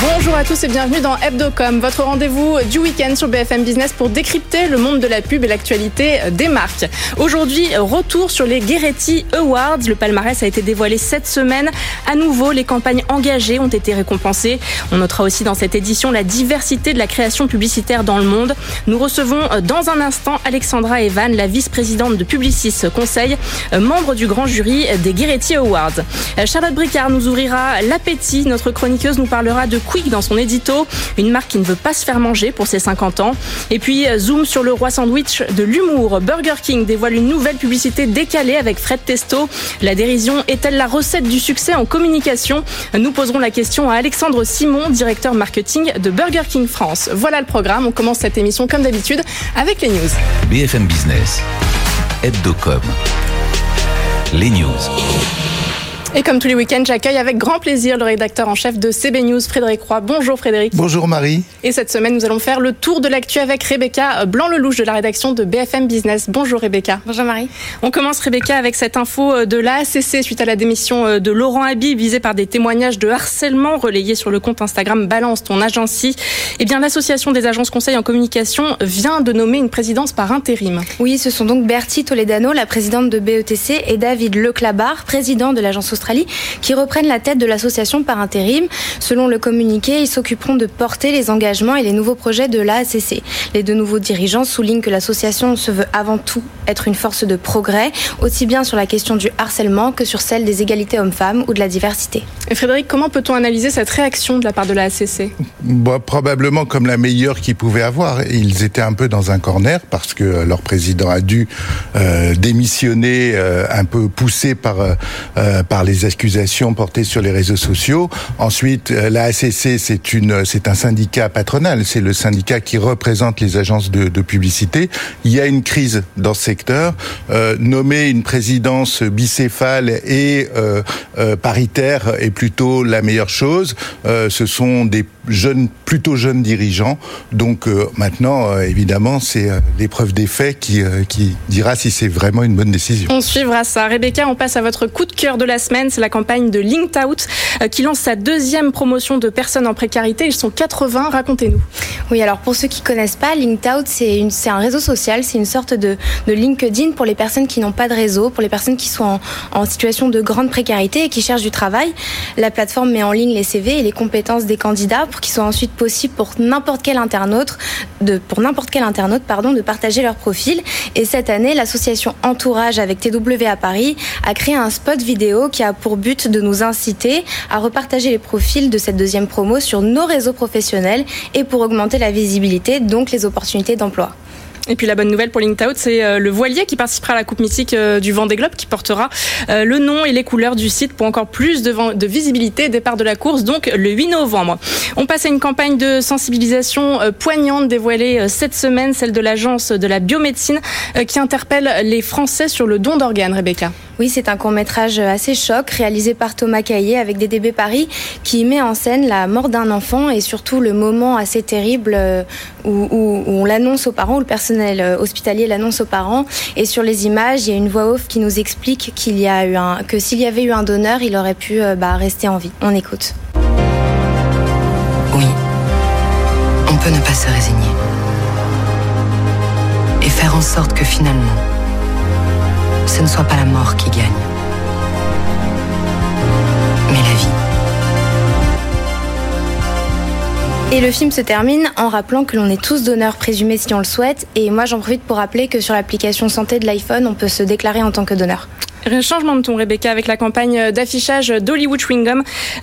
Bonjour à tous et bienvenue dans Hebdocom, votre rendez-vous du week-end sur BFM Business pour décrypter le monde de la pub et l'actualité des marques. Aujourd'hui, retour sur les Gueretti Awards. Le palmarès a été dévoilé cette semaine. À nouveau, les campagnes engagées ont été récompensées. On notera aussi dans cette édition la diversité de la création publicitaire dans le monde. Nous recevons dans un instant Alexandra Evan, la vice-présidente de Publicis Conseil, membre du grand jury des Gueretti Awards. Charlotte Bricard nous ouvrira l'appétit. Notre chroniqueuse nous parlera de Quick dans son édito, une marque qui ne veut pas se faire manger pour ses 50 ans. Et puis zoom sur le roi sandwich de l'humour. Burger King dévoile une nouvelle publicité décalée avec Fred Testo. La dérision est-elle la recette du succès en communication? Nous poserons la question à Alexandre Simon, directeur marketing de Burger King France. Voilà le programme. On commence cette émission comme d'habitude avec les news. BFM Business, Hebdocom, les news. Et comme tous les week-ends, j'accueille avec grand plaisir le rédacteur en chef de CB News, Frédéric Roy. Bonjour Frédéric. Bonjour Marie. Et cette semaine, nous allons faire le tour de l'actu avec Rebecca Blanc-Lelouch de la rédaction de BFM Business. Bonjour Rebecca. Bonjour Marie. On commence Rebecca avec cette info de l'ACC suite à la démission de Laurent Habib visé par des témoignages de harcèlement relayés sur le compte Instagram Balance ton agency. Eh bien, l'association des agences conseils en communication vient de nommer une présidence par intérim. Oui, ce sont donc Bertie Toledano, la présidente de BETC, et David Leclabar, président de l'agence Australie, qui reprennent la tête de l'association par intérim. Selon le communiqué, ils s'occuperont de porter les engagements et les nouveaux projets de l'ACC. Les deux nouveaux dirigeants soulignent que l'association se veut avant tout être une force de progrès, aussi bien sur la question du harcèlement que sur celle des égalités hommes-femmes ou de la diversité. Et Frédéric, comment peut-on analyser cette réaction de la part de la ACC bon, Probablement comme la meilleure qu'ils pouvaient avoir. Ils étaient un peu dans un corner parce que leur président a dû euh, démissionner euh, un peu poussé par, euh, par les accusations portées sur les réseaux sociaux. Ensuite, la ACC, c'est un syndicat patronal. C'est le syndicat qui représente les agences de, publicité. Il y a une crise dans ce secteur. Euh, nommer une présidence bicéphale et euh, euh, paritaire est plutôt la meilleure chose. Euh, ce sont des jeunes, plutôt jeunes dirigeants. Donc euh, maintenant, évidemment, c'est l'épreuve des faits qui dira si c'est vraiment une bonne décision. On suivra ça. Rebecca, on passe à votre coup de cœur de la semaine. C'est la campagne de Linked Out qui lance sa deuxième promotion de personnes en précarité. Ils sont 80. Racontez-nous. Oui, alors pour ceux qui connaissent pas, Linked c'est un réseau social. C'est une sorte de, LinkedIn pour les personnes qui n'ont pas de réseau, pour les personnes qui sont en, situation de grande précarité et qui cherchent du travail. La plateforme met en ligne les CV et les compétences des candidats pour qu'ils soient ensuite possible pour n'importe quel internaute de pour n'importe quel internaute pardon de partager leur profil. Et cette année, l'association Entourage avec TW à Paris a créé un spot vidéo qui a pour but de nous inciter à repartager les profils de cette deuxième promo sur nos réseaux professionnels et pour augmenter la visibilité, donc les opportunités d'emploi. Et puis la bonne nouvelle pour LinkedOut, c'est le voilier qui participera à la Coupe mythique du Vendée Globe qui portera le nom et les couleurs du site pour encore plus de visibilité. Départ de la course donc le 8 novembre. On passe à une campagne de sensibilisation poignante dévoilée cette semaine, celle de l'agence de la biomédecine qui interpelle les Français sur le don d'organes. Rebecca. Oui, c'est un court-métrage assez choc réalisé par Thomas Caillé avec DDB Paris qui met en scène la mort d'un enfant et surtout le moment assez terrible où, où, on l'annonce aux parents, où le personnel hospitalier l'annonce aux parents. Et sur les images, il y a une voix off qui nous explique qu'il y a eu un, que s'il y avait eu un donneur, il aurait pu bah, rester en vie. On écoute. Oui, on peut ne pas se résigner et faire en sorte que finalement, ce ne soit pas la mort qui gagne, mais la vie. Et le film se termine en rappelant que l'on est tous donneurs présumés si on le souhaite. Et moi, j'en profite pour rappeler que sur l'application santé de l'iPhone, on peut se déclarer en tant que donneur. Changement de ton, Rebecca, avec la campagne d'affichage d'Hollywood Chewing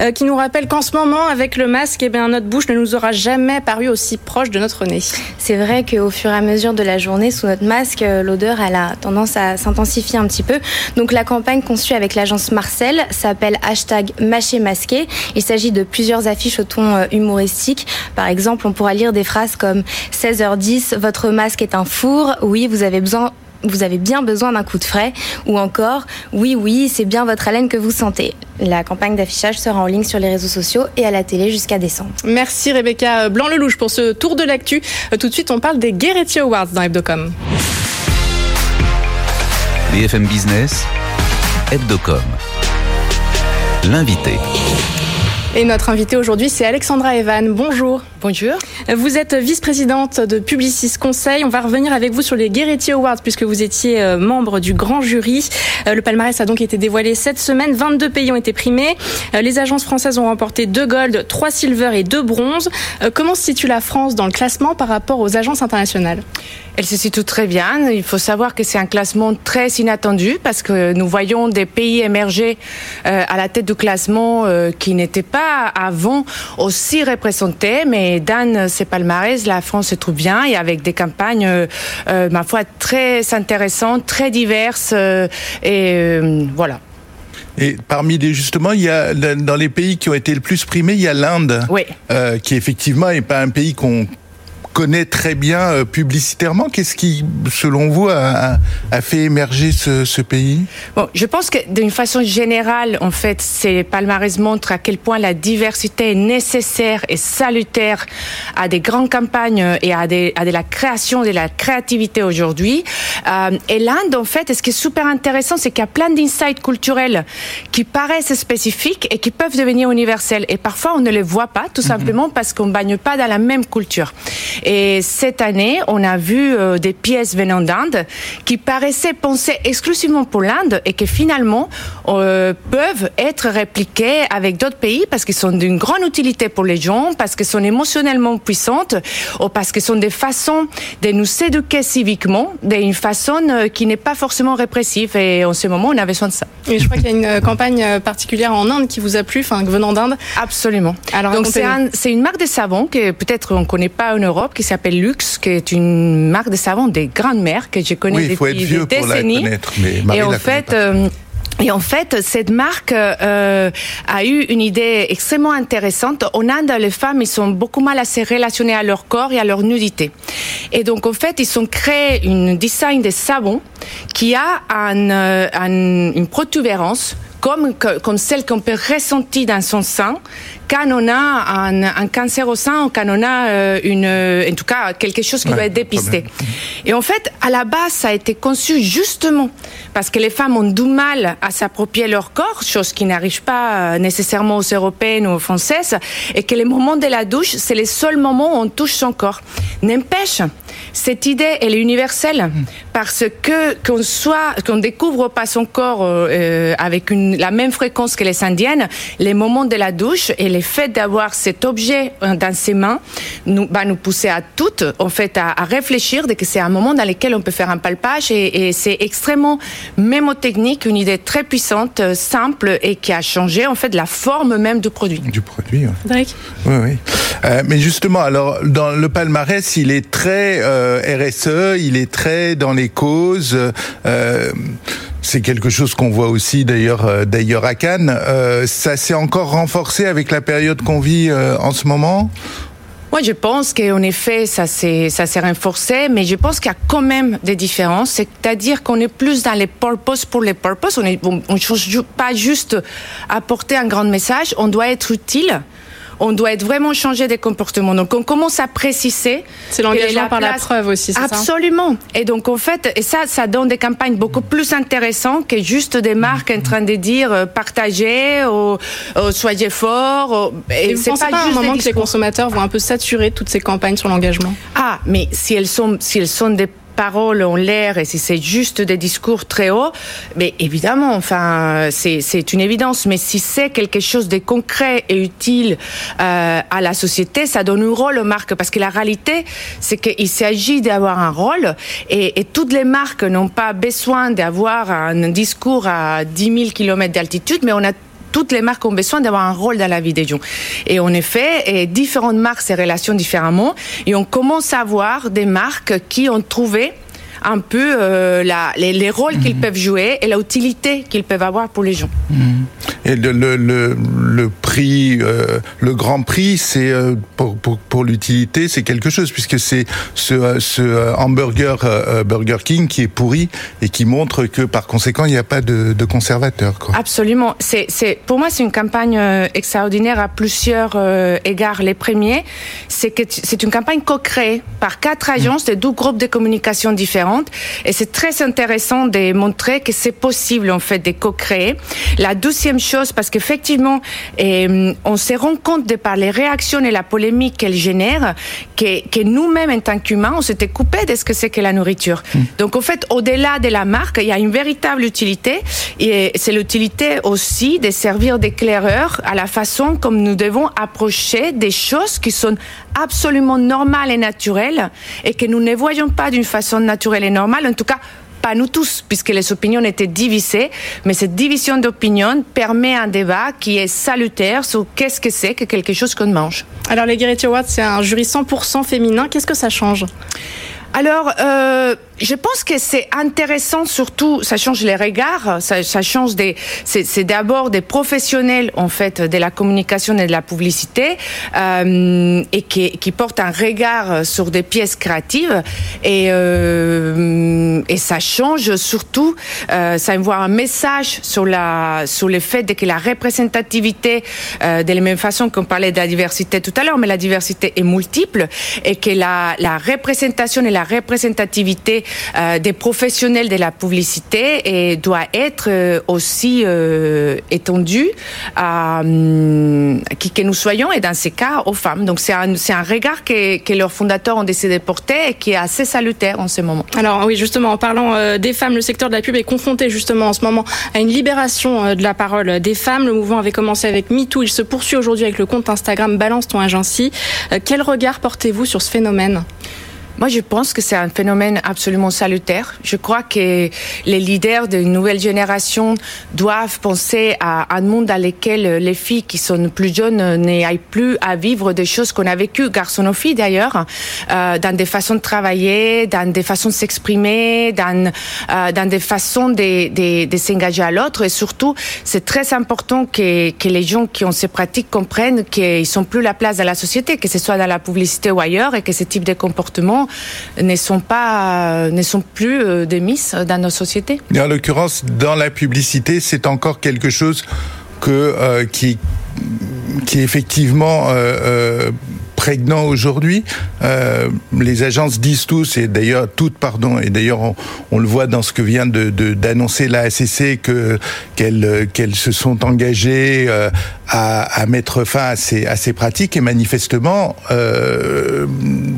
euh, qui nous rappelle qu'en ce moment, avec le masque, eh bien, notre bouche ne nous aura jamais paru aussi proche de notre nez. C'est vrai qu'au fur et à mesure de la journée, sous notre masque, l'odeur, elle a tendance à s'intensifier un petit peu. Donc la campagne conçue avec l'agence Marcel s'appelle hashtag mâché masqué. Il s'agit de plusieurs affiches au ton humoristique. Par exemple, on pourra lire des phrases comme 16h10, votre masque est un four. Oui, vous avez besoin vous avez bien besoin d'un coup de frais ou encore oui oui c'est bien votre haleine que vous sentez. La campagne d'affichage sera en ligne sur les réseaux sociaux et à la télé jusqu'à décembre. Merci Rebecca Blanc-Lelouch pour ce tour de l'actu. Tout de suite on parle des Gueretti Awards dans Hebdocom. BFM Business, Hebdocom. L'invité. Et notre invité aujourd'hui, c'est Alexandra Evan. Bonjour. Bonjour. Vous êtes vice-présidente de Publicis Conseil. On va revenir avec vous sur les Gueretti Awards puisque vous étiez euh, membre du grand jury. Euh, le palmarès a donc été dévoilé cette semaine. 22 pays ont été primés. Euh, les agences françaises ont remporté 2 gold, 3 silver et 2 bronze. Comment se situe la France dans le classement par rapport aux agences internationales? Elle se situe très bien. Il faut savoir que c'est un classement très inattendu parce que nous voyons des pays émerger à la tête du classement qui n'étaient pas avant aussi représentés. Mais dans ces palmarès, la France se trouve bien et avec des campagnes, ma foi, très intéressantes, très diverses. et voilà. Et parmi les justement, il y a dans les pays qui ont été le plus primés, il y a l'Inde, oui. euh, qui effectivement n'est pas un pays qu'on connaît très bien euh, publicitairement. Qu'est-ce qui, selon vous, a, a fait émerger ce, ce, pays? Bon, je pense que d'une façon générale, en fait, ces palmarès montrent à quel point la diversité est nécessaire et salutaire à des grandes campagnes et à, des, à de la création, de la créativité aujourd'hui. Euh, et l'Inde, en fait, ce qui est super intéressant, c'est qu'il y a plein d'insights culturels qui paraissent spécifiques et qui peuvent devenir universels. Et parfois, on ne les voit pas, tout simplement mm -hmm. parce qu'on ne bagne pas dans la même culture. Et cette année, on a vu euh, des pièces venant d'Inde qui paraissaient pensées exclusivement pour l'Inde et qui finalement euh, peuvent être répliquées avec d'autres pays parce qu'ils sont d'une grande utilité pour les gens, parce qu'ils sont émotionnellement puissantes ou parce qu'ils sont des façons de nous éduquer civiquement d'une façon euh, qui n'est pas forcément répressive. Et en ce moment, on a besoin de ça. Et je crois qu'il y a une campagne particulière en Inde qui vous a plu, enfin venant d'Inde. Absolument. Alors, donc c'est un, une marque de savon que peut-être on ne connaît pas en Europe qui s'appelle Lux, qui est une marque de savon des grandes mères que je connais oui, depuis des décennies. mais Marie et en la fait, euh, et en fait, cette marque euh, a eu une idée extrêmement intéressante. En Inde, les femmes, ils sont beaucoup mal à se relationner à leur corps et à leur nudité. Et donc, en fait, ils ont créé une design de savon qui a un, un, une protubérance comme, comme celle qu'on peut ressentir dans son sang quand on a un, un cancer au sein ou quand on a euh, une, en tout cas quelque chose qui Ouais, doit être dépisté. Et en fait, à la base, ça a été conçu justement parce que les femmes ont du mal à s'approprier leur corps, chose qui n'arrive pas euh, nécessairement aux européennes ou aux françaises, et que les moments de la douche, c'est les seuls moments où on touche son corps. N'empêche, cette idée, elle est universelle parce que qu'on soit, qu'on découvre pas son corps euh, avec une, la même fréquence que les Indiennes, les moments de la douche et le fait d'avoir cet objet euh, dans ses mains nous, va nous pousser à toutes, en fait, à, à réfléchir de que c'est un moment dans lequel on peut faire un palpage et, et c'est extrêmement mémotechnique, une idée très puissante, euh, simple et qui a changé en fait la forme même du produit. Du produit, ouais. Drake Oui, oui. Euh, mais justement, alors dans le palmarès, il est très euh, RSE, il est très dans les causes. Euh, c'est quelque chose qu'on voit aussi d'ailleurs euh, d'ailleurs à Cannes. Euh, ça s'est encore renforcé avec la période qu'on vit euh, en ce moment? Moi, je pense qu'en effet, ça s'est, ça s'est renforcé, mais je pense qu'il y a quand même des différences. C'est-à-dire qu'on est plus dans les purposes pour les purposes. On ne change pas juste apporter un grand message. On doit être utile. On doit être vraiment changer des comportements. Donc, on commence à préciser. C'est l'engagement par la preuve aussi, c'est ça Absolument. Et donc, en fait, et ça, ça donne des campagnes beaucoup plus intéressantes que juste des marques en train de dire euh, partagez, ou, ou soyez forts. ou- Et vous c'est pas, à un moment que les consommateurs vont un peu saturer toutes ces campagnes sur l'engagement Ah, mais si elles sont, si elles sont des paroles en l'air et si c'est juste des discours très hauts, mais évidemment, enfin, c'est, une évidence. Mais si c'est quelque chose de concret et utile euh, à la société, ça donne un rôle aux marques. Parce que la réalité, c'est qu'il s'agit d'avoir un rôle. Et, et toutes les marques n'ont pas besoin d'avoir un discours à 10 000 km d'altitude, mais on a toutes les marques ont besoin d'avoir un rôle dans la vie des gens. Et en effet, et différentes marques se relationnent différemment. Et on commence à voir des marques qui ont trouvé un peu euh, la, les, les rôles qu'ils peuvent jouer et la utilité qu'ils peuvent avoir pour les gens. Et le, le, le, le prix, euh, le grand prix, c'est euh, pour, pour, pour l'utilité, c'est quelque chose puisque c'est ce, ce hamburger Burger King qui est pourri et qui montre que par conséquent il n'y a pas de, de conservateur. Quoi. Absolument. C'est, c'est, pour moi, c'est une campagne extraordinaire à plusieurs égards. Les premiers, c'est que c'est une campagne co-créée par quatre agences de deux groupes de communication différents différentes. Et c'est très intéressant de montrer que c'est possible, en fait, de co-créer. La deuxième chose, parce qu'effectivement, euh, on se rend compte de par les réactions et la polémique qu'elle génère, que, que nous-mêmes, en tant qu'humains, on s'était coupé de ce que c'est que la nourriture. Hmm. Donc, en fait, au-delà de la marque, il y a une véritable utilité. Et c'est l'utilité aussi de servir d'éclaireur à la façon comme nous devons approcher des choses qui sont absolument normales et naturelles et que nous ne voyons pas d'une façon naturelle et normale, en tout cas pas nous tous, puisque les opinions étaient divisées, mais cette division d'opinion permet un débat qui est salutaire sur qu'est-ce que c'est que quelque chose qu'on mange. Alors les Awards, c'est un jury 100% féminin. Qu'est-ce que ça change? Alors, euh, je pense que c'est intéressant, surtout, ça change les regards, ça, ça change des, c'est d'abord des professionnels en fait de la communication et de la publicité euh, et qui, qui portent un regard sur des pièces créatives et euh, et ça change surtout, euh, ça envoie un message sur la sur le fait de que la représentativité euh, de la même façon qu'on parlait de la diversité tout à l'heure, mais la diversité est multiple et que la la représentation et la représentativité euh, des professionnels de la publicité et doit être euh, aussi euh, étendue à hum, qui que nous soyons et dans ces cas aux femmes. Donc c'est un, un regard que, que leurs fondateurs ont décidé de porter et qui est assez salutaire en ce moment. Alors oui, justement, en parlant des femmes, le secteur de la pub est confronté justement en ce moment à une libération de la parole des femmes. Le mouvement avait commencé avec MeToo, il se poursuit aujourd'hui avec le compte Instagram Balance ton agency. Quel regard portez-vous sur ce phénomène? Moi, je pense que c'est un phénomène absolument salutaire. Je crois que les leaders d'une nouvelle génération doivent penser à un monde dans lequel les filles qui sont plus jeunes n'aillent plus à vivre des choses qu'on a vécues, garçons ou filles d'ailleurs, euh, dans des façons de travailler, dans des façons de s'exprimer, dans, euh, dans des façons de, de, de s'engager à l'autre. Et surtout, c'est très important que, que les gens qui ont ces pratiques comprennent qu'ils sont plus la place dans la société, que ce soit dans la publicité ou ailleurs, et que ce type de comportement ne sont plus euh, des dans nos sociétés. En l'occurrence, dans la publicité, c'est encore quelque chose euh, qui qui effectivement euh, prégnant aujourd'hui. Euh, les agences disent tous, et d'ailleurs toutes, pardon, et d'ailleurs on, le voit dans ce que vient de d'annoncer la ACC que qu'elles euh, qu'elles se sont engagées euh, à, à mettre fin à ces à ces pratiques et manifestement euh,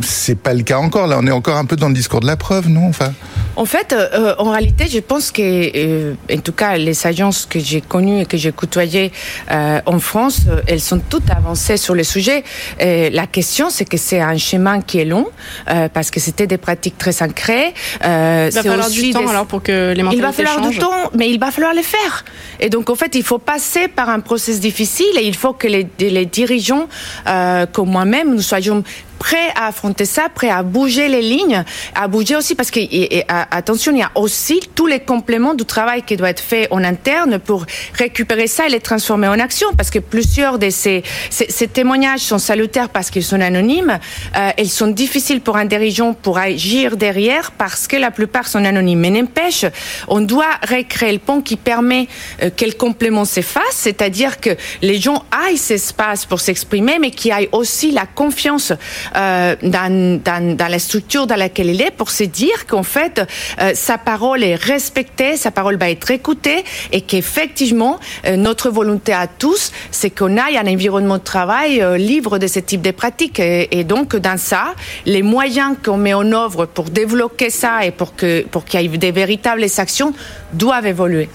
c'est pas le cas encore. Là, on est encore un peu dans le discours de la preuve, non Enfin? En fait, en réalité, je pense que, en tout cas, les agences que j'ai connues et que j'ai côtoyées en France, elles sont toutes avancées sur le sujet. Et la question, c'est que c'est un chemin qui est long, euh, parce que c'était des pratiques très ancrées. Euh, Il va falloir du temps alors pour que les il mentalités va falloir changent. du temps, mais il va falloir le faire. Et donc, en fait, il faut passer par un processus difficile et il faut que les, les dirigeants, euh, comme moi-même, nous soyons prêts à affronter ça, prêts à bouger les lignes, à bouger aussi parce que, et- et, attention, il y a aussi tous les compléments du travail qui doit être fait en interne pour récupérer ça et les transformer en action. Parce que plusieurs de ces, ces, témoignages sont salutaires parce qu'ils sont anonymes, euh, ils sont difficiles pour un dirigeant pour agir derrière parce que la plupart sont anonymes. Mais n'empêche, on doit recréer le pont qui permet euh, que le complément s'efface, c'est-à-dire que les gens aillent cet espace pour s'exprimer, mais qui aillent aussi la confiance euh, dans, dans, la structure dans laquelle il est pour se dire qu'en fait, euh, sa parole est respectée, sa parole va être écoutée et qu'effectivement, euh, notre volonté à tous, c'est qu'on aille un environnement de travail libre de ce type de pratiques. Et, donc, dans ça, les moyens qu'on met en œuvre pour développer ça et pour que pour qu'il y ait des véritables actions doivent évoluer.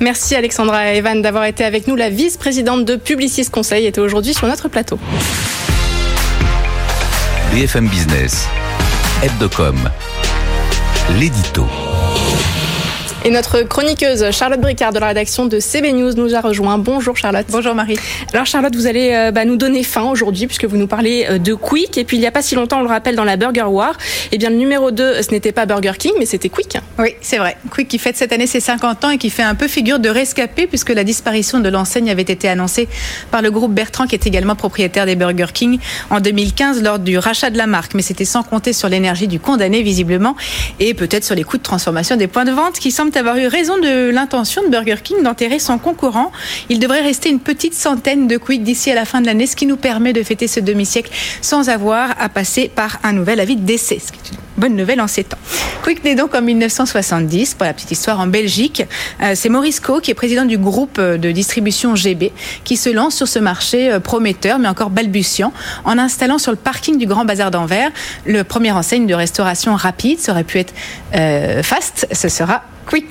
Merci Alexandra Evan d'avoir été avec nous. La vice-présidente de Publicis Conseil était aujourd'hui sur notre plateau. BFM Business, Hebdocom, l'édito. Et notre chroniqueuse Charlotte Bricard de la rédaction de CB News nous a rejoint. Bonjour Charlotte. Bonjour Marie. Alors Charlotte, vous allez euh, bah, nous donner faim aujourd'hui puisque vous nous parlez euh, de Quick. Et puis il n'y a pas si longtemps, on le rappelle, dans la Burger War, eh bien le numéro 2, ce n'était pas Burger King, mais c'était Quick. Oui, c'est vrai. Quick qui fête cette année ses 50 ans et qui fait un peu figure de rescapé puisque la disparition de l'enseigne avait été annoncée par le groupe Bertrand qui est également propriétaire des Burger King en 2015 lors du rachat de la marque. Mais c'était sans compter sur l'énergie du condamné visiblement et peut-être sur les coûts de transformation des points de vente qui semblent avoir eu raison de l'intention de Burger King d'enterrer son concurrent. Il devrait rester une petite centaine de Quick d'ici à la fin de l'année, ce qui nous permet de fêter ce demi-siècle sans avoir à passer par un nouvel avis de décès. Ce qui est une bonne nouvelle en ces temps. Quick naît donc en 1970, pour la petite histoire, en Belgique. Euh, c'est Maurice Co, qui est président du groupe euh, de distribution GB, qui se lance sur ce marché euh, prometteur, mais encore balbutiant, en installant sur le parking du Grand Bazar d'Anvers le premier enseigne de restauration rapide. Ça aurait pu être Fast, ce sera Quick.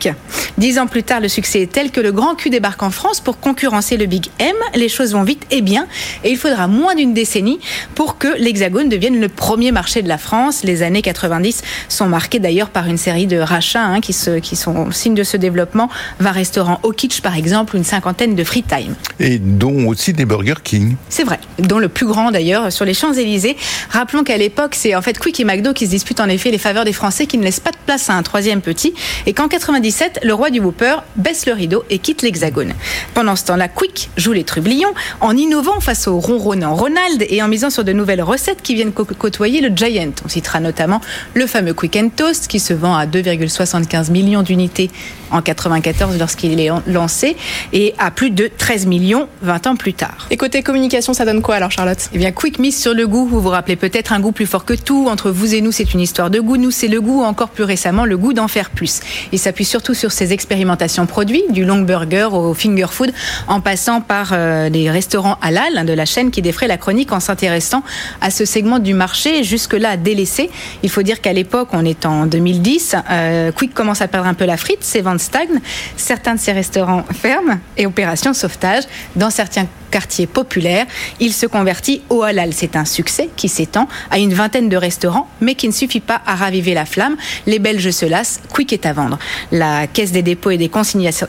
Dix ans plus tard, le succès est tel que le Grand Q débarque en France pour concurrencer le Big M. Les choses vont vite et bien, et il faudra moins d'une décennie pour que l'Hexagone devienne le premier marché de la France. Les années 90 sont marquées d'ailleurs par une série de rachats hein, qui, se, qui sont signe de ce développement. 20 restaurants au kitsch par exemple, une cinquantaine de free time. Et dont aussi des Burger King. C'est vrai, dont le plus grand d'ailleurs sur les Champs-Élysées. Rappelons qu'à l'époque, c'est en fait Quick et McDo qui se disputent en effet les faveurs des Français qui ne laissent pas de place à un troisième petit. Et qu'en 97, le roi du Whopper baisse le rideau et quitte l'Hexagone. Pendant ce temps-là, Quick joue les trublions en innovant face au ronronnant Ronald et en misant sur de nouvelles recettes qui viennent côtoyer le Giant. On citera notamment le fameux Quick and Toast qui se vend à 2,75 millions d'unités en 94 lorsqu'il est lancé et à plus de 13 millions 20 ans plus tard. Et côté communication, ça donne quoi alors Charlotte? Eh bien, quick miss sur le goût, vous vous rappelez peut-être un goût plus fort que tout, entre vous et nous c'est une histoire de goût, nous c'est le goût, encore plus récemment le goût d'en faire plus. Il s'appuie surtout sur ses expérimentations produits, du long burger au finger food, en passant par euh, les restaurants halal hein, de la chaîne qui défraie la chronique en s'intéressant à ce segment du marché jusque-là délaissé. Il faut dire qu'à l'époque, on est en 2010, euh, Quick commence à perdre un peu la frite, c'est 26 stagne, certains de ces restaurants ferment et opération sauvetage dans certains quartiers populaires, il se convertit au halal. C'est un succès qui s'étend à une vingtaine de restaurants, mais qui ne suffit pas à raviver la flamme. Les Belges se lassent, quick est à vendre. La Caisse des dépôts et des consignations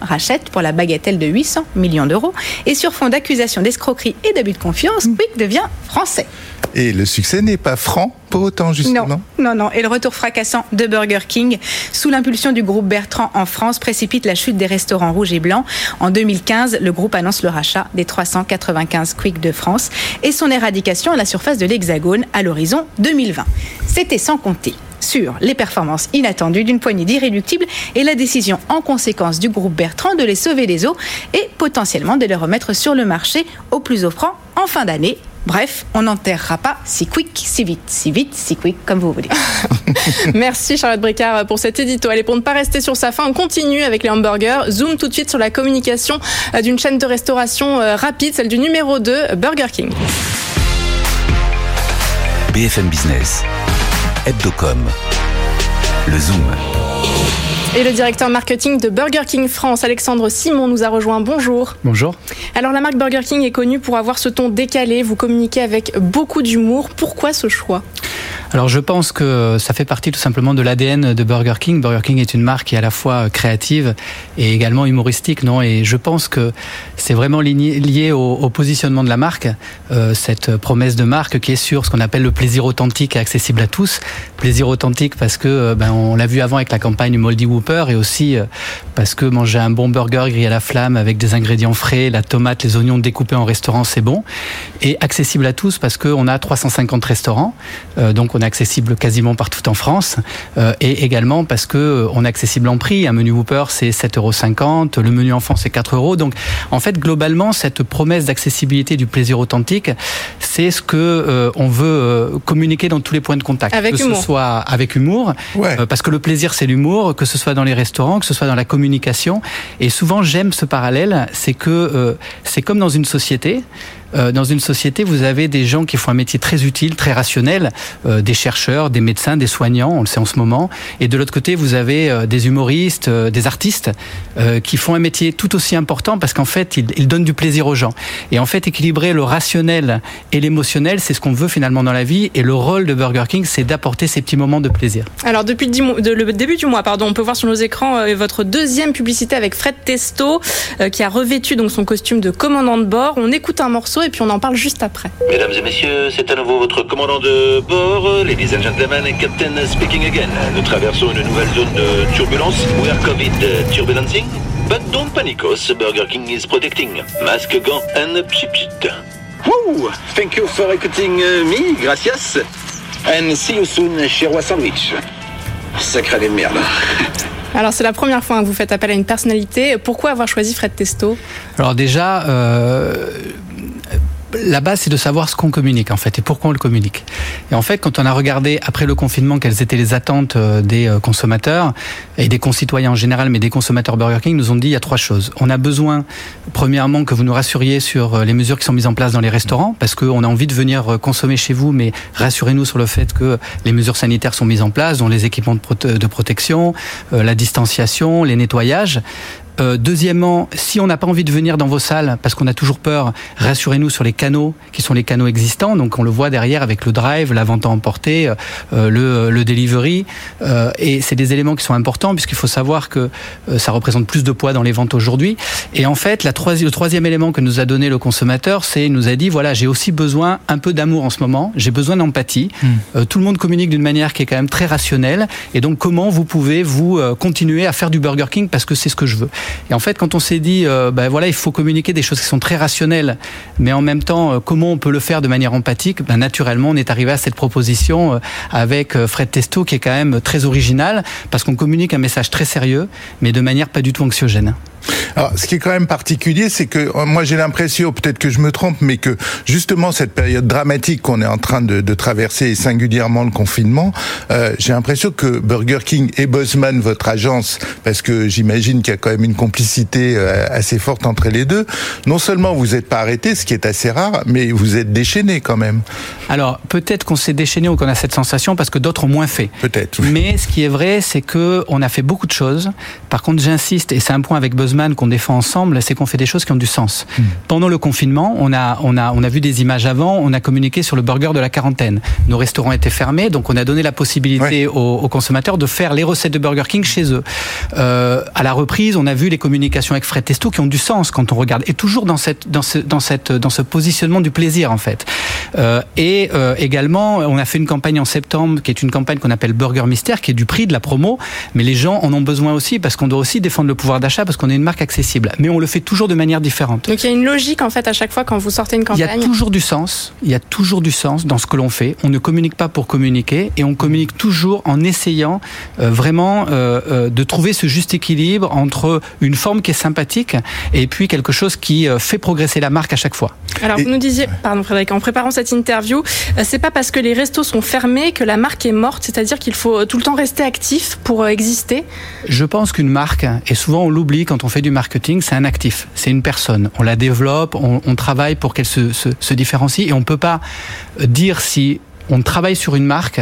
rachète pour la bagatelle de 800 millions d'euros. Et sur fond d'accusation d'escroquerie et d'abus de confiance, mm. Quick devient français. Et le succès n'est pas franc pour autant, justement. Non, non, non. Et le retour fracassant de Burger King, sous l'impulsion du groupe Bertrand en France, précipite la chute des restaurants rouges et blancs. En 2015, le groupe annonce le rachat des 395 Quick de France et son éradication à la surface de l'Hexagone à l'horizon 2020. C'était sans compter sur les performances inattendues d'une poignée d'irréductibles et la décision en conséquence du groupe Bertrand de les sauver des eaux et potentiellement de les remettre sur le marché au plus offrant en fin d'année. Bref, on n'enterrera pas si quick, si vite, si vite, si quick, comme vous voulez. Merci Charlotte Bricard pour cet édito. Allez, pour ne pas rester sur sa fin, on continue avec les hamburgers. Zoom tout de suite sur la communication euh, d'une chaîne de restauration euh, rapide, celle du numéro 2, Burger King. BFM Business. Hebdocom. Le Zoom. Et le directeur marketing de Burger King France, Alexandre Simon, nous a rejoint. Bonjour. Bonjour. Alors la marque Burger King est connue pour avoir ce ton décalé, vous communiquez avec beaucoup d'humour. Pourquoi ce choix? Alors je pense que ça fait partie tout simplement de l'ADN de Burger King. Burger King est une marque qui est à la fois créative et également humoristique, non? Et je pense que c'est vraiment lié au, positionnement de la marque, euh, cette promesse de marque qui est sur ce qu'on appelle le plaisir authentique et accessible à tous. Plaisir authentique parce que euh, ben, on l'a vu avant avec la campagne Moldy Whooper et aussi euh, parce que manger un bon burger grillé à la flamme avec des ingrédients frais, la tomate, les oignons découpés en restaurant, c'est bon. Et accessible à tous parce qu'on a 350 restaurants, donc on est accessible quasiment partout en France, euh, et également parce que euh, on est accessible en prix. Un menu Whooper, c'est 7,50 euros, le menu enfant, c'est 4 euros. Donc, en fait, globalement, cette promesse d'accessibilité du plaisir authentique, c'est ce que euh, on veut communiquer dans tous les points de contact. Avec que humour. ce soit avec humour, parce que le plaisir, c'est l'humour, que ce soit dans les restaurants, que ce soit dans la communication. Et souvent, j'aime ce parallèle, c'est que c'est comme dans une société. Euh, dans une société, vous avez des gens qui font un métier très utile, très rationnel, euh, des chercheurs, des médecins, des soignants, on le sait en ce moment. Et de l'autre côté, vous avez euh, des humoristes, des artistes qui font un métier tout aussi important parce qu'en fait, ils, donnent du plaisir aux gens. Et en fait, équilibrer le rationnel et l'émotionnel, c'est ce qu'on veut finalement dans la vie. Et le rôle de Burger King, c'est d'apporter ces petits moments de plaisir. Alors, depuis le, début du mois, pardon, on peut voir sur nos écrans votre deuxième publicité avec Fred Testo, qui a revêtu donc son costume de commandant de bord. On écoute un morceau et puis on en parle juste après. Mesdames et messieurs, c'est à nouveau votre commandant de bord, ladies and gentlemen, Captain speaking again. Nous traversons une nouvelle zone de turbulence. We are COVID turbulencing, but don't panicos, Burger King is protecting. Masque, gants and pchit Woo! Thank you for écouting uh, me, gracias. And see you soon chez Roi Sandwich. Sacré de merde. Alors c'est la première fois que vous faites appel à une personnalité. Pourquoi avoir choisi Fred Testo? Alors déjà, euh, la base, c'est de savoir ce qu'on communique en fait et pourquoi on le communique. Et en fait, quand on a regardé après le confinement quelles étaient les attentes euh, des euh, consommateurs et des concitoyens en général, mais des consommateurs Burger King, nous ont dit il y a trois choses. On a besoin, premièrement, que vous nous rassuriez sur euh, les mesures qui sont mises en place dans les restaurants, parce qu'on a envie de venir consommer chez vous, mais rassurez-nous sur le fait que les mesures sanitaires sont mises en place, dont les équipements de, protection, la distanciation, les nettoyages. Euh, deuxièmement, si on n'a pas envie de venir dans vos salles parce qu'on a toujours peur, rassurez-nous sur les canaux qui sont les canaux existants. Donc on le voit derrière avec le drive, la vente à emporter, euh, euh, le, le, delivery. et c'est des éléments qui sont importants puisqu'il faut savoir que ça représente plus de poids dans les ventes aujourd'hui. Et en fait, la troisième, le troisième élément que nous a donné le consommateur, c'est il nous a dit voilà, j'ai aussi besoin un peu d'amour en ce moment, j'ai besoin d'empathie. Hmm. tout le monde communique d'une manière qui est quand même très rationnelle. Et donc comment vous pouvez vous continuer à faire du Burger King parce que c'est ce que je veux? Et en fait, quand on s'est dit, euh, ben voilà, il faut communiquer des choses qui sont très rationnelles, mais en même temps, euh, comment on peut le faire de manière empathique ben, Naturellement, on est arrivé à cette proposition euh, avec Fred Testo, qui est quand même très original, parce qu'on communique un message très sérieux, mais de manière pas du tout anxiogène. Alors, ce qui est quand même particulier, c'est que euh, moi j'ai l'impression, peut-être que je me trompe, mais que justement cette période dramatique qu'on est en train de, de, traverser, et singulièrement le confinement, euh, j'ai l'impression que Burger King et Bosman, votre agence, parce que j'imagine qu'il y a quand même une complicité euh, assez forte entre les deux, non seulement vous n'êtes pas arrêté, ce qui est assez rare, mais vous êtes déchaîné quand même. Alors peut-être qu'on s'est déchaîné ou qu'on a cette sensation parce que d'autres ont moins fait. Peut-être. Mais ce qui est vrai, c'est que on a fait beaucoup de choses. Par contre, j'insiste, et c'est un point avec Bosman qu'on défend ensemble, c'est qu'on fait des choses qui ont du sens. Hmm. Pendant le confinement, on a, on, a, on a vu des images avant, on a communiqué sur le burger de la quarantaine. Nos restaurants étaient fermés, donc on a donné la possibilité aux, consommateurs de faire les recettes de Burger King chez eux. Euh, à la reprise, on a vu les communications avec Fred Testo qui ont du sens quand on regarde, et toujours dans, cette, dans, ce, dans, cette, dans ce positionnement du plaisir en fait. Euh, et euh, également, on a fait une campagne en septembre qui est une campagne qu'on appelle Burger Mystère, qui est du prix de la promo, mais les gens en ont besoin aussi parce qu'on doit aussi défendre le pouvoir d'achat parce qu'on est une marque accessible. Mais on le fait toujours de manière différente. Donc il y a une logique en fait à chaque fois quand vous sortez une campagne. Il y a toujours du sens. Il y a toujours du sens dans ce que l'on fait. On ne communique pas pour communiquer et on communique toujours en essayant euh, vraiment euh, euh, de trouver ce juste équilibre entre une forme qui est sympathique et puis quelque chose qui fait progresser la marque à chaque fois. Alors vous nous disiez, pardon Frédéric, en préparant cette interview, c'est pas parce que les restos sont fermés que la marque est morte, c'est-à-dire qu'il faut tout le temps rester actif pour exister. Je pense qu'une marque, et souvent on l'oublie quand on fait du marketing, c'est un actif, c'est une personne. On la développe, on, travaille pour qu'elle se, différencie et on peut pas dire si on travaille sur une marque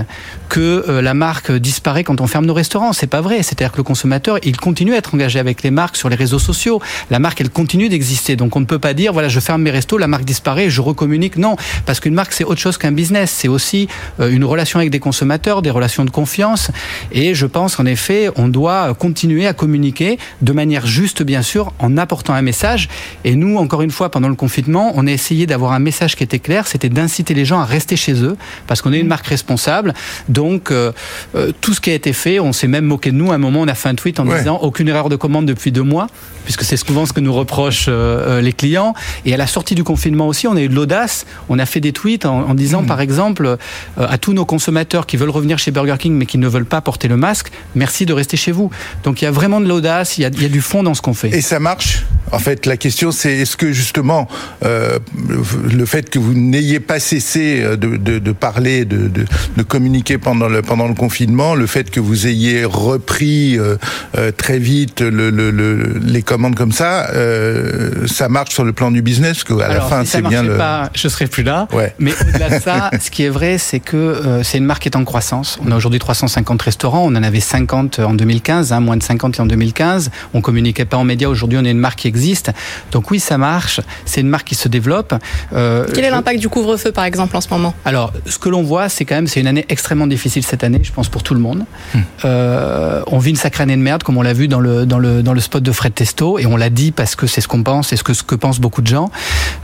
que euh, la marque disparaît quand on ferme nos restaurants. C'est pas vrai. C'est-à-dire que le consommateur, il continue à être engagé avec les marques sur les réseaux sociaux. La marque, elle continue d'exister. Donc on ne peut pas dire, voilà, je ferme mes restos, la marque disparaît, je recommunique. Non, parce qu'une marque, c'est autre chose qu'un business. C'est aussi euh, une relation avec des consommateurs, des relations de confiance. Et je pense qu'en effet, on doit continuer à communiquer de manière juste, bien sûr, en apportant un message. Et nous, encore une fois, pendant le confinement, on a essayé d'avoir un message qui était clair, c'était d'inciter les gens à rester chez eux, qu'on est une marque responsable. Donc, euh, euh, tout ce qui a été fait, on s'est même moqué de nous. À un moment, on a fait un tweet en disant aucune erreur de commande depuis deux mois, puisque c'est souvent ce que nous reprochent euh, les clients. Et à la sortie du confinement aussi, on a eu de l'audace. On a fait des tweets en, disant, mmh. par exemple, à tous nos consommateurs qui veulent revenir chez Burger King mais qui ne veulent pas porter le masque, merci de rester chez vous. Donc, il y a vraiment de l'audace, il, il, y a du fond dans ce qu'on fait. Et ça marche? En fait, la question, c'est est-ce que justement, le fait que vous n'ayez pas cessé de, de, de parler, de, de, de communiquer pendant le, pendant le confinement, le fait que vous ayez repris euh, euh, très vite le, le, les commandes comme ça, euh, ça marche sur le plan du business, que à la fin c'est bien le. Pas, je serais plus là. Ouais. Mais au-delà de ça, ce qui est vrai, c'est que euh, c'est une marque qui est en croissance. On a aujourd'hui 350 restaurants, on en avait 50 en 2015, hein, moins de 50 en 2015. On communiquait pas en médias. Aujourd'hui, on est une marque qui existe. Donc oui, ça marche. C'est une marque qui se développe. Euh, Quel est l'impact du couvre-feu, par exemple, en ce moment? Alors, ce que l'on voit, c'est quand même c'est une année extrêmement difficile cette année, je pense pour tout le monde. Hmm. Euh, on vit une sacrée année de merde, comme on l'a vu dans le dans le dans le spot de Fred Testo, et on l'a dit parce que c'est ce qu'on pense, et ce que ce que pensent beaucoup de gens.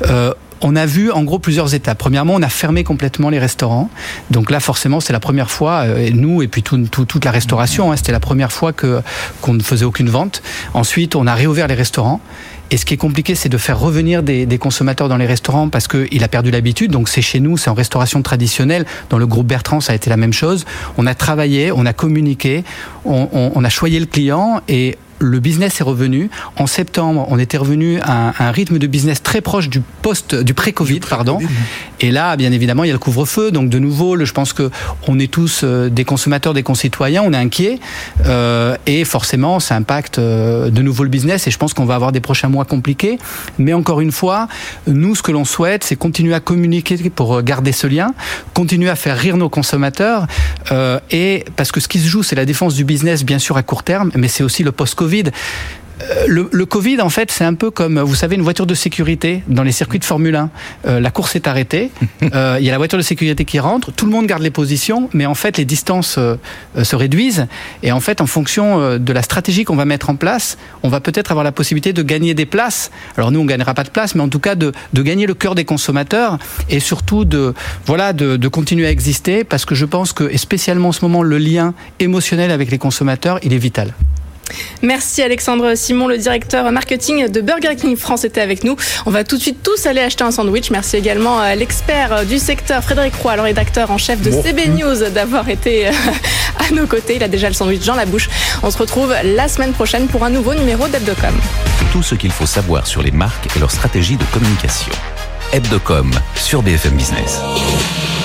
Euh, on a vu en gros plusieurs étapes. Premièrement, on a fermé complètement les restaurants. Donc là, forcément, c'est la première fois, euh, nous et puis tout, tout, toute la restauration, hein, c'était la première fois que qu'on ne faisait aucune vente. Ensuite, on a réouvert les restaurants. Et ce qui est compliqué, c'est de faire revenir des, des, consommateurs dans les restaurants parce qu'il a perdu l'habitude. Donc c'est chez nous, c'est en restauration traditionnelle. Dans le groupe Bertrand, ça a été la même chose. On a travaillé, on a communiqué, on, on, on a choyé le client et le business est revenu. En septembre, on était revenu à un, rythme de business très proche du post, du pré-Covid, pardon. Et là, bien évidemment, il y a le couvre-feu. Donc, de nouveau, je pense que on est tous euh, des consommateurs, des concitoyens. On est inquiets. Euh, et forcément, ça impacte euh, de nouveau le business. Et je pense qu'on va avoir des prochains mois compliqués. Mais encore une fois, nous, ce que l'on souhaite, c'est continuer à communiquer pour garder ce lien, continuer à faire rire nos consommateurs. et parce que ce qui se joue, c'est la défense du business, bien sûr, à court terme, mais c'est aussi le post-Covid Covid. Euh, le, le, Covid, en fait, c'est un peu comme, vous savez, une voiture de sécurité dans les circuits de Formule 1. Euh, la course est arrêtée, euh, il y a la voiture de sécurité qui rentre, tout le monde garde les positions, mais en fait, les distances euh, se réduisent. Et en fait, en fonction de la stratégie qu'on va mettre en place, on va peut-être avoir la possibilité de gagner des places. Alors nous, on gagnera pas de place, mais en tout cas de, de gagner le cœur des consommateurs et surtout de, voilà, de, de continuer à exister, parce que je pense que, et spécialement en ce moment, le lien émotionnel avec les consommateurs, il est vital. Merci Alexandre Simon, le directeur marketing de Burger King France était avec nous. On va tout de suite tous aller acheter un sandwich. Merci également à l'expert du secteur Frédéric Roy, le rédacteur en chef de CB News, d'avoir été à nos côtés. Il a déjà le sandwich dans la bouche. On se retrouve la semaine prochaine pour un nouveau numéro d'Hebdocom. Tout ce qu'il faut savoir sur les marques et leur stratégie de communication. Hebdocom sur BFM Business.